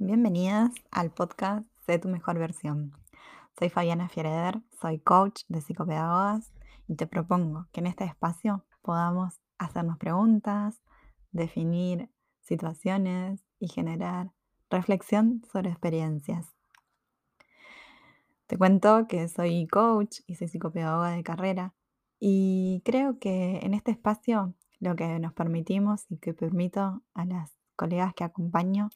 Bienvenidas al podcast Sé tu mejor versión. Soy Fabiana Fiereder, soy coach de psicopedagogas y te propongo que en este espacio podamos hacernos preguntas, definir situaciones y generar reflexión sobre experiencias. Te cuento que soy coach y soy psicopedagoga de carrera y creo que en este espacio lo que nos permitimos y que permito a las colegas que acompaño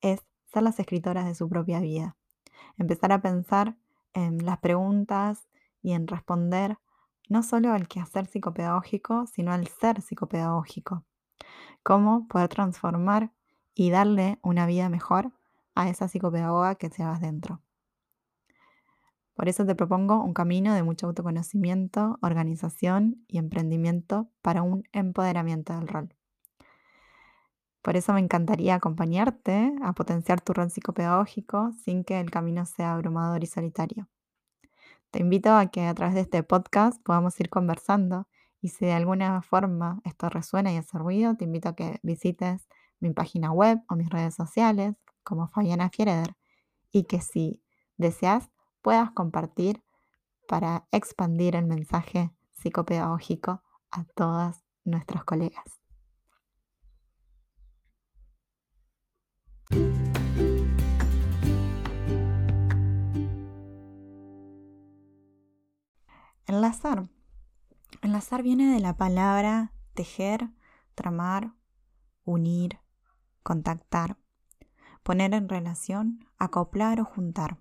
es ser las escritoras de su propia vida. Empezar a pensar en las preguntas y en responder no solo al quehacer psicopedagógico, sino al ser psicopedagógico. Cómo poder transformar y darle una vida mejor a esa psicopedagoga que llevas dentro. Por eso te propongo un camino de mucho autoconocimiento, organización y emprendimiento para un empoderamiento del rol. Por eso me encantaría acompañarte a potenciar tu rol psicopedagógico sin que el camino sea abrumador y solitario. Te invito a que a través de este podcast podamos ir conversando y si de alguna forma esto resuena y hace ruido, te invito a que visites mi página web o mis redes sociales como Fabiana Fiereder y que si deseas puedas compartir para expandir el mensaje psicopedagógico a todas nuestros colegas. Enlazar. Enlazar viene de la palabra tejer, tramar, unir, contactar, poner en relación, acoplar o juntar.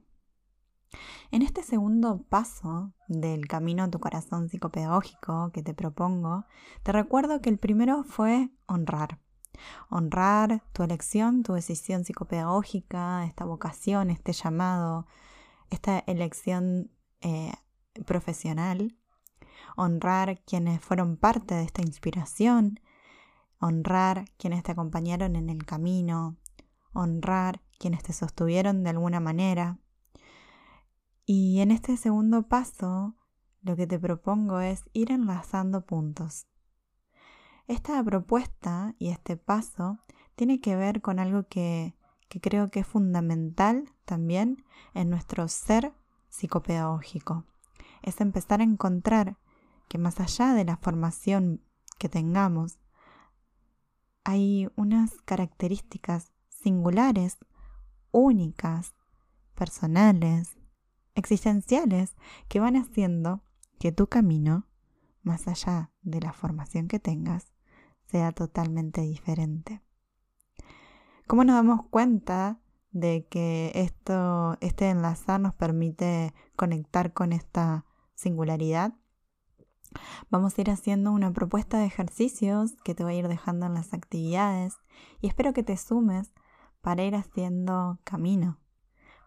En este segundo paso del camino a tu corazón psicopedagógico que te propongo, te recuerdo que el primero fue honrar. Honrar tu elección, tu decisión psicopedagógica, esta vocación, este llamado, esta elección eh, profesional, honrar quienes fueron parte de esta inspiración, honrar quienes te acompañaron en el camino, honrar quienes te sostuvieron de alguna manera. Y en este segundo paso, lo que te propongo es ir enlazando puntos. Esta propuesta y este paso tiene que ver con algo que, que creo que es fundamental también en nuestro ser psicopedagógico es empezar a encontrar que más allá de la formación que tengamos, hay unas características singulares, únicas, personales, existenciales, que van haciendo que tu camino, más allá de la formación que tengas, sea totalmente diferente. ¿Cómo nos damos cuenta de que esto, este enlazar nos permite conectar con esta singularidad. Vamos a ir haciendo una propuesta de ejercicios que te voy a ir dejando en las actividades y espero que te sumes para ir haciendo camino,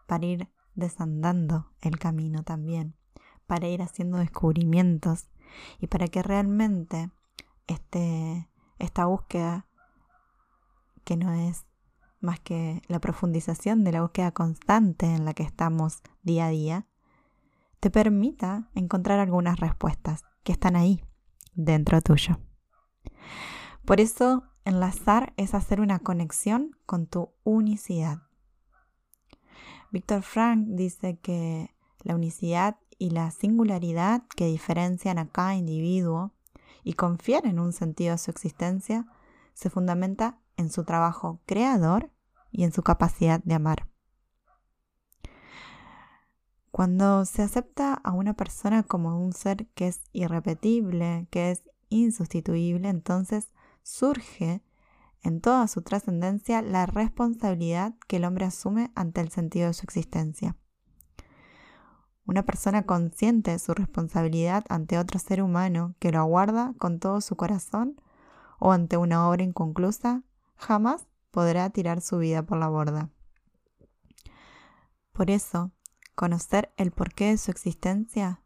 para ir desandando el camino también, para ir haciendo descubrimientos y para que realmente este, esta búsqueda, que no es más que la profundización de la búsqueda constante en la que estamos día a día, te permita encontrar algunas respuestas que están ahí, dentro tuyo. Por eso, enlazar es hacer una conexión con tu unicidad. Víctor Frank dice que la unicidad y la singularidad que diferencian a cada individuo y confieren un sentido a su existencia se fundamenta en su trabajo creador y en su capacidad de amar. Cuando se acepta a una persona como un ser que es irrepetible, que es insustituible, entonces surge en toda su trascendencia la responsabilidad que el hombre asume ante el sentido de su existencia. Una persona consciente de su responsabilidad ante otro ser humano que lo aguarda con todo su corazón o ante una obra inconclusa, jamás podrá tirar su vida por la borda. Por eso, Conocer el porqué de su existencia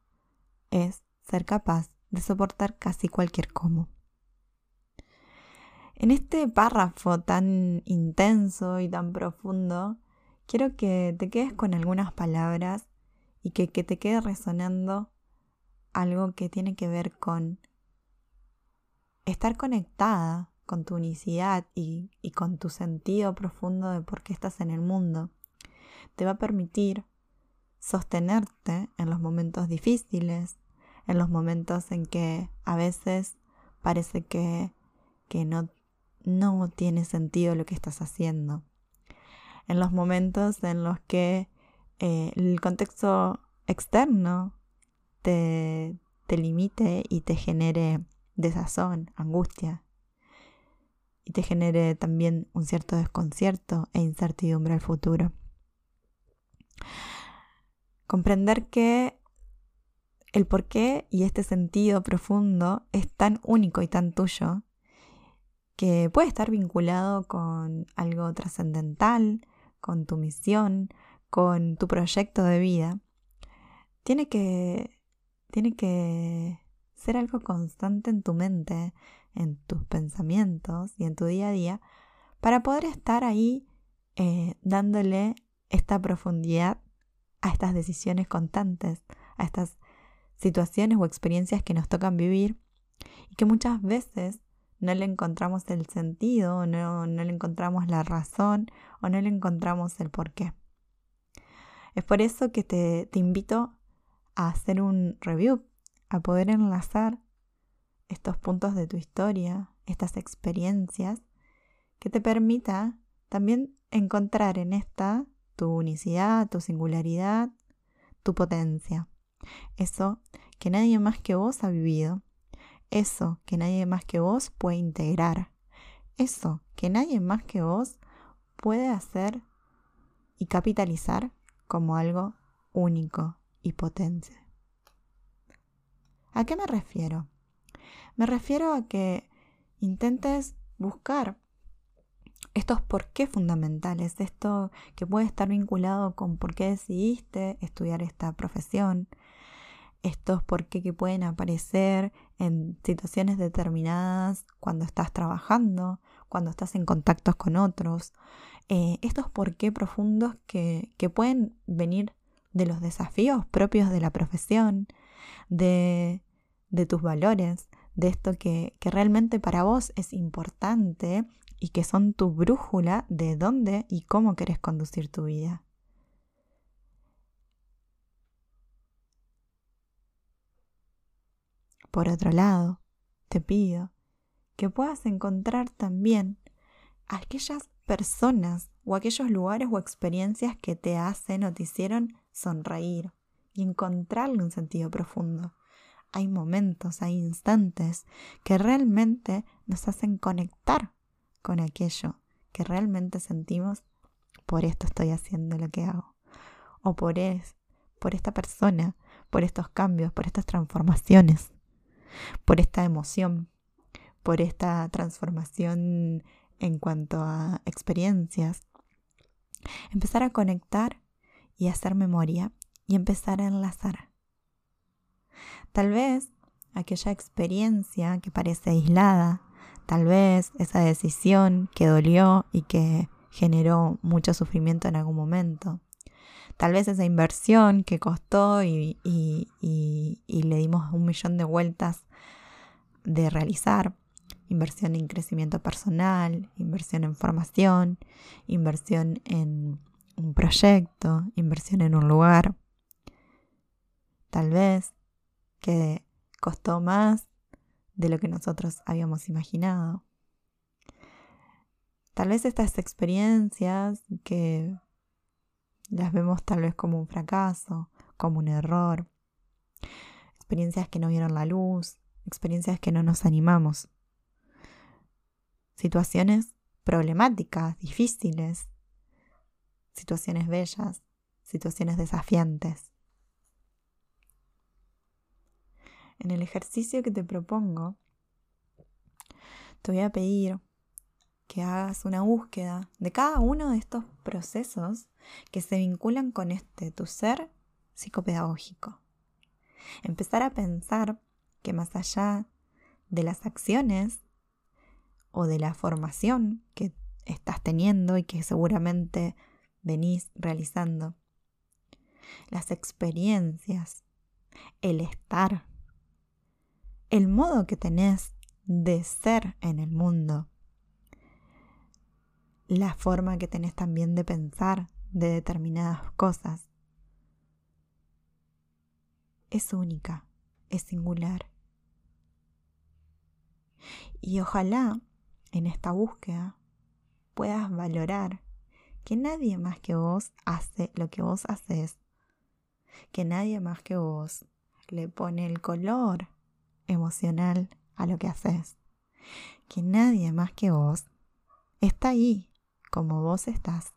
es ser capaz de soportar casi cualquier cómo. En este párrafo tan intenso y tan profundo, quiero que te quedes con algunas palabras y que, te quede resonando algo que tiene que ver con estar conectada con tu unicidad y con tu sentido profundo de por qué estás en el mundo, te va a permitir sostenerte en los momentos difíciles, en los momentos en que a veces parece que, que no, no tiene sentido lo que estás haciendo, en los momentos en los que eh, el contexto externo te, te limite y te genere desazón, angustia, y te genere también un cierto desconcierto e incertidumbre al futuro. Comprender que el porqué y este sentido profundo es tan único y tan tuyo que puede estar vinculado con algo trascendental, con tu misión, con tu proyecto de vida, tiene que, tiene que ser algo constante en tu mente, en tus pensamientos y en tu día a día, para poder estar ahí eh, dándole esta profundidad a estas decisiones constantes, a estas situaciones o experiencias que nos tocan vivir y que muchas veces no le encontramos el sentido, no, no le encontramos la razón o no le encontramos el porqué. Es por eso que te, te invito a hacer un review, a poder enlazar estos puntos de tu historia, estas experiencias, que te permita también encontrar en esta tu unicidad, tu singularidad, tu potencia. Eso que nadie más que vos ha vivido. Eso que nadie más que vos puede integrar. Eso que nadie más que vos puede hacer y capitalizar como algo único y potente. ¿A qué me refiero? Me refiero a que intentes buscar estos por qué fundamentales, esto que puede estar vinculado con por qué decidiste estudiar esta profesión, estos por qué que pueden aparecer en situaciones determinadas cuando estás trabajando, cuando estás en contactos con otros, eh, estos por qué profundos que, que pueden venir de los desafíos propios de la profesión, de, de tus valores, de esto que, que realmente para vos es importante y que son tu brújula de dónde y cómo querés conducir tu vida. Por otro lado, te pido que puedas encontrar también aquellas personas o aquellos lugares o experiencias que te hacen o te hicieron sonreír y encontrarle un sentido profundo. Hay momentos, hay instantes que realmente nos hacen conectar con aquello que realmente sentimos, por esto estoy haciendo lo que hago. O por, es, por esta persona, por estos cambios, por estas transformaciones, por esta emoción, por esta transformación en cuanto a experiencias. Empezar a conectar y hacer memoria y empezar a enlazar. Tal vez aquella experiencia que parece aislada, Tal vez esa decisión que dolió y que generó mucho sufrimiento en algún momento. Tal vez esa inversión que costó y, le dimos un millón de vueltas de realizar. Inversión en crecimiento personal, inversión en formación, inversión en un proyecto, inversión en un lugar. Tal vez que costó más de lo que nosotros habíamos imaginado. Tal vez estas experiencias que las vemos tal vez como un fracaso, como un error, experiencias que no vieron la luz, experiencias que no nos animamos, situaciones problemáticas, difíciles, situaciones bellas, situaciones desafiantes. En el ejercicio que te propongo, te voy a pedir que hagas una búsqueda de cada uno de estos procesos que se vinculan con este, tu ser psicopedagógico. Empezar a pensar que más allá de las acciones o de la formación que estás teniendo y que seguramente venís realizando, las experiencias, el estar el modo que tenés de ser en el mundo, la forma que tenés también de pensar de determinadas cosas. Es única, es singular. Y ojalá en esta búsqueda puedas valorar que nadie más que vos hace lo que vos haces, que nadie más que vos le pone el color emocional a lo que haces, que nadie más que vos está ahí como vos estás.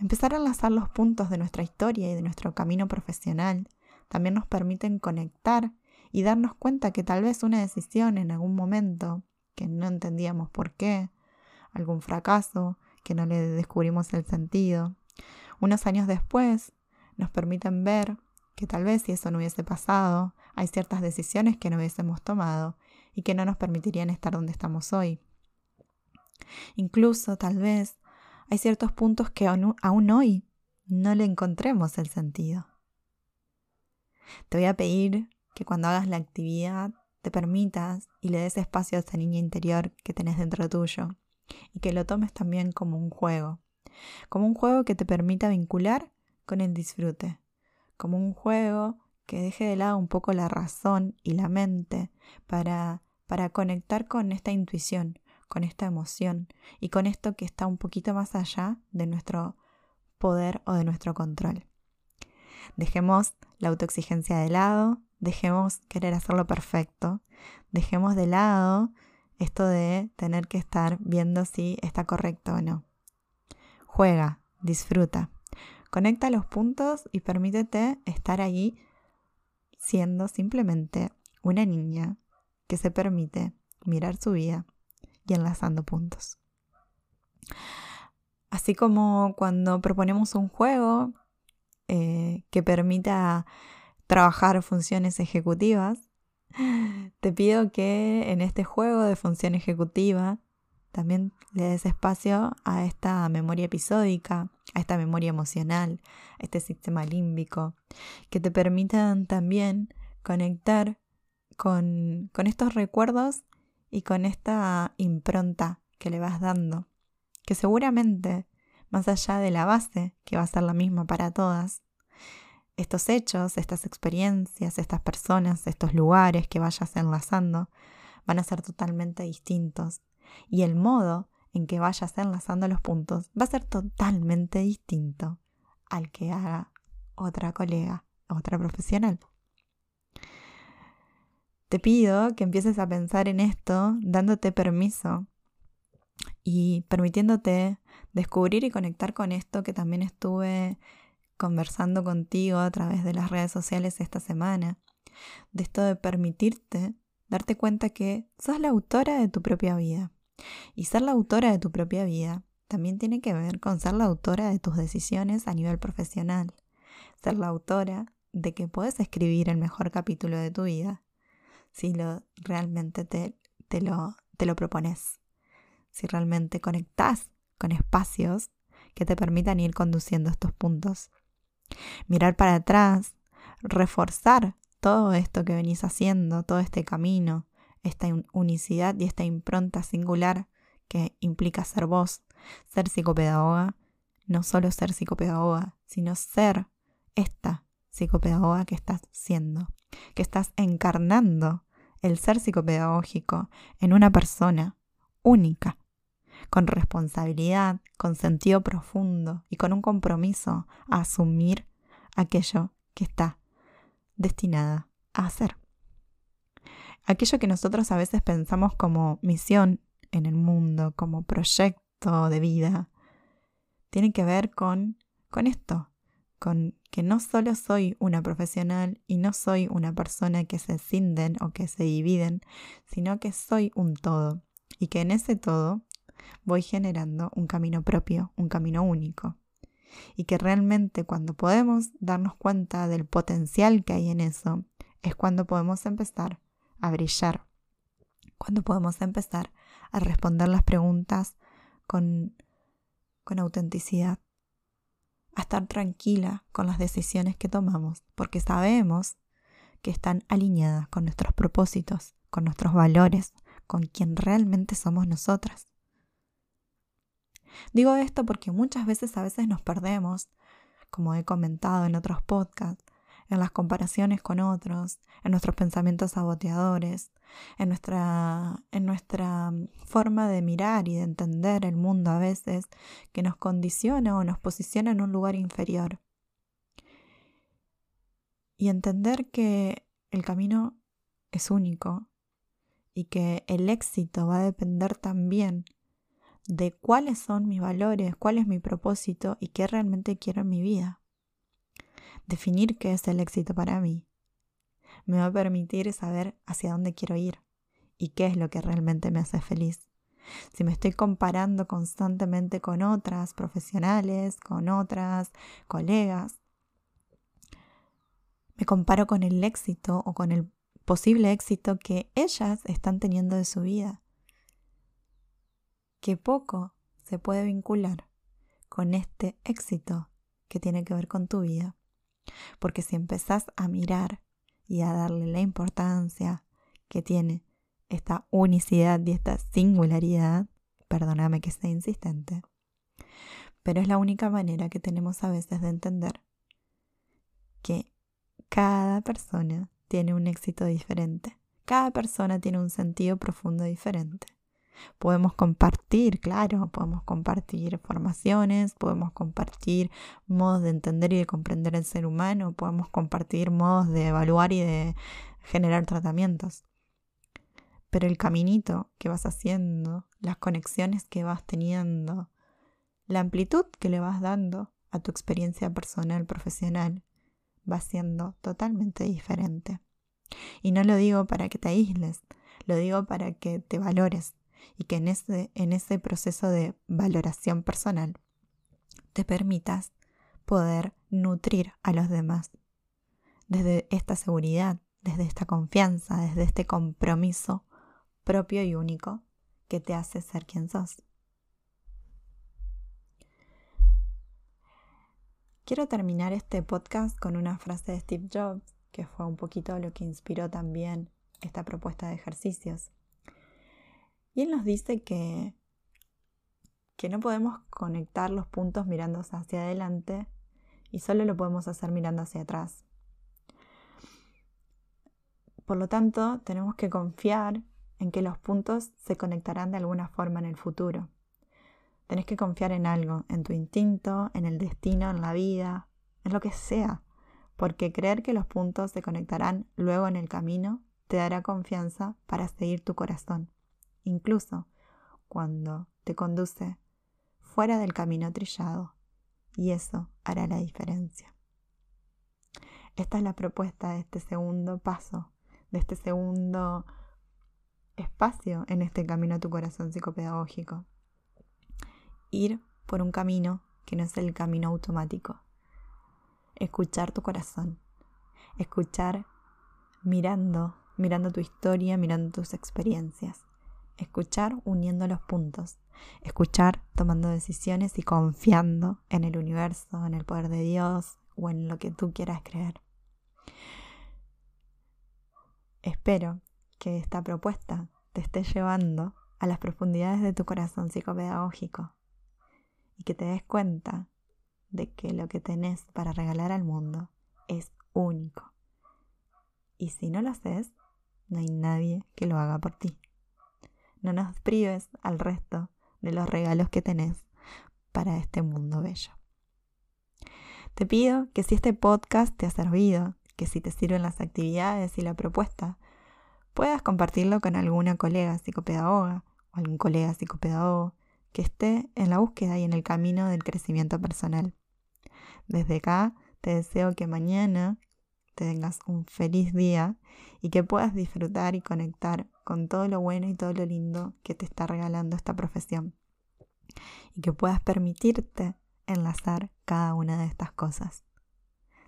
Empezar a enlazar los puntos de nuestra historia y de nuestro camino profesional también nos permiten conectar y darnos cuenta que tal vez una decisión en algún momento, que no entendíamos por qué, algún fracaso, que no le descubrimos el sentido, unos años después nos permiten ver que tal vez si eso no hubiese pasado, hay ciertas decisiones que no hubiésemos tomado y que no nos permitirían estar donde estamos hoy. Incluso tal vez hay ciertos puntos que aún, hoy no le encontremos el sentido. Te voy a pedir que cuando hagas la actividad te permitas y le des espacio a esa niña interior que tenés dentro tuyo y que lo tomes también como un juego, como un juego que te permita vincular con el disfrute, como un juego que deje de lado un poco la razón y la mente para, para conectar con esta intuición, con esta emoción y con esto que está un poquito más allá de nuestro poder o de nuestro control. Dejemos la autoexigencia de lado, dejemos querer hacerlo perfecto, dejemos de lado esto de tener que estar viendo si está correcto o no. Juega, disfruta. Conecta los puntos y permítete estar ahí siendo simplemente una niña que se permite mirar su vida y enlazando puntos. Así como cuando proponemos un juego eh, que permita trabajar funciones ejecutivas, te pido que en este juego de función ejecutiva también le des espacio a esta memoria episódica, a esta memoria emocional, a este sistema límbico, que te permitan también conectar con, con estos recuerdos y con esta impronta que le vas dando, que seguramente, más allá de la base, que va a ser la misma para todas, estos hechos, estas experiencias, estas personas, estos lugares que vayas enlazando, van a ser totalmente distintos. Y el modo en que vayas enlazando los puntos va a ser totalmente distinto al que haga otra colega, otra profesional. Te pido que empieces a pensar en esto dándote permiso y permitiéndote descubrir y conectar con esto que también estuve conversando contigo a través de las redes sociales esta semana, de esto de permitirte darte cuenta que sos la autora de tu propia vida y ser la autora de tu propia vida. También tiene que ver con ser la autora de tus decisiones a nivel profesional, ser la autora de que puedes escribir el mejor capítulo de tu vida si lo realmente te, lo, te lo propones, si realmente conectas con espacios que te permitan ir conduciendo estos puntos. Mirar para atrás, reforzar todo esto que venís haciendo, todo este camino, esta unicidad y esta impronta singular que implica ser vos, ser psicopedagoga, no solo ser psicopedagoga, sino ser esta psicopedagoga que estás siendo, que estás encarnando el ser psicopedagógico en una persona única, con responsabilidad, con sentido profundo y con un compromiso a asumir aquello que está destinada a hacer. Aquello que nosotros a veces pensamos como misión en el mundo, como proyecto de vida, tiene que ver con, con esto, con que no solo soy una profesional y no soy una persona que se cinden o que se dividen, sino que soy un todo y que en ese todo voy generando un camino propio, un camino único. Y que realmente cuando podemos darnos cuenta del potencial que hay en eso, es cuando podemos empezar a brillar, cuando podemos empezar a responder las preguntas con, con autenticidad, a estar tranquila con las decisiones que tomamos, porque sabemos que están alineadas con nuestros propósitos, con nuestros valores, con quien realmente somos nosotras. Digo esto porque muchas veces a veces nos perdemos, como he comentado en otros podcasts, en las comparaciones con otros, en nuestros pensamientos saboteadores, en nuestra, en nuestra forma de mirar y de entender el mundo a veces que nos condiciona o nos posiciona en un lugar inferior. Y entender que el camino es único y que el éxito va a depender también de cuáles son mis valores, cuál es mi propósito y qué realmente quiero en mi vida. Definir qué es el éxito para mí me va a permitir saber hacia dónde quiero ir y qué es lo que realmente me hace feliz. Si me estoy comparando constantemente con otras profesionales, con otras colegas, me comparo con el éxito o con el posible éxito que ellas están teniendo de su vida. Que poco se puede vincular con este éxito que tiene que ver con tu vida. Porque si empezás a mirar y a darle la importancia que tiene esta unicidad y esta singularidad, perdóname que sea insistente, pero es la única manera que tenemos a veces de entender que cada persona tiene un éxito diferente, cada persona tiene un sentido profundo diferente. Podemos compartir, claro, podemos compartir formaciones, podemos compartir modos de entender y de comprender el ser humano, podemos compartir modos de evaluar y de generar tratamientos. Pero el caminito que vas haciendo, las conexiones que vas teniendo, la amplitud que le vas dando a tu experiencia personal, profesional, va siendo totalmente diferente. Y no lo digo para que te aísles, lo digo para que te valores, y que en ese, en ese proceso de valoración personal te permitas poder nutrir a los demás desde esta seguridad, desde esta confianza, desde este compromiso propio y único que te hace ser quien sos. Quiero terminar este podcast con una frase de Steve Jobs, que fue un poquito lo que inspiró también esta propuesta de ejercicios. Y nos dice que, que no podemos conectar los puntos mirando hacia adelante y solo lo podemos hacer mirando hacia atrás. Por lo tanto, tenemos que confiar en que los puntos se conectarán de alguna forma en el futuro. Tenés que confiar en algo, en tu instinto, en el destino, en la vida, en lo que sea, porque creer que los puntos se conectarán luego en el camino te dará confianza para seguir tu corazón incluso cuando te conduce fuera del camino trillado, y eso hará la diferencia. Esta es la propuesta de este segundo paso, de este segundo espacio en este camino a tu corazón psicopedagógico. Ir por un camino que no es el camino automático. Escuchar tu corazón. Escuchar mirando, mirando tu historia, mirando tus experiencias. Escuchar uniendo los puntos. Escuchar tomando decisiones y confiando en el universo, en el poder de Dios o en lo que tú quieras creer. Espero que esta propuesta te esté llevando a las profundidades de tu corazón psicopedagógico y que te des cuenta de que lo que tenés para regalar al mundo es único. Y si no lo haces, no hay nadie que lo haga por ti no nos prives al resto de los regalos que tenés para este mundo bello. Te pido que si este podcast te ha servido, que si te sirven las actividades y la propuesta, puedas compartirlo con alguna colega psicopedagoga o algún colega psicopedagogo que esté en la búsqueda y en el camino del crecimiento personal. Desde acá te deseo que mañana tengas un feliz día y que puedas disfrutar y conectar con todo lo bueno y todo lo lindo que te está regalando esta profesión. Y que puedas permitirte enlazar cada una de estas cosas.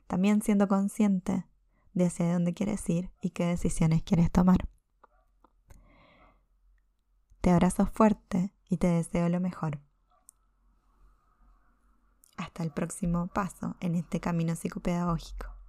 También siendo consciente de hacia dónde quieres ir y qué decisiones quieres tomar. Te abrazo fuerte y te deseo lo mejor. Hasta el próximo paso en este camino psicopedagógico.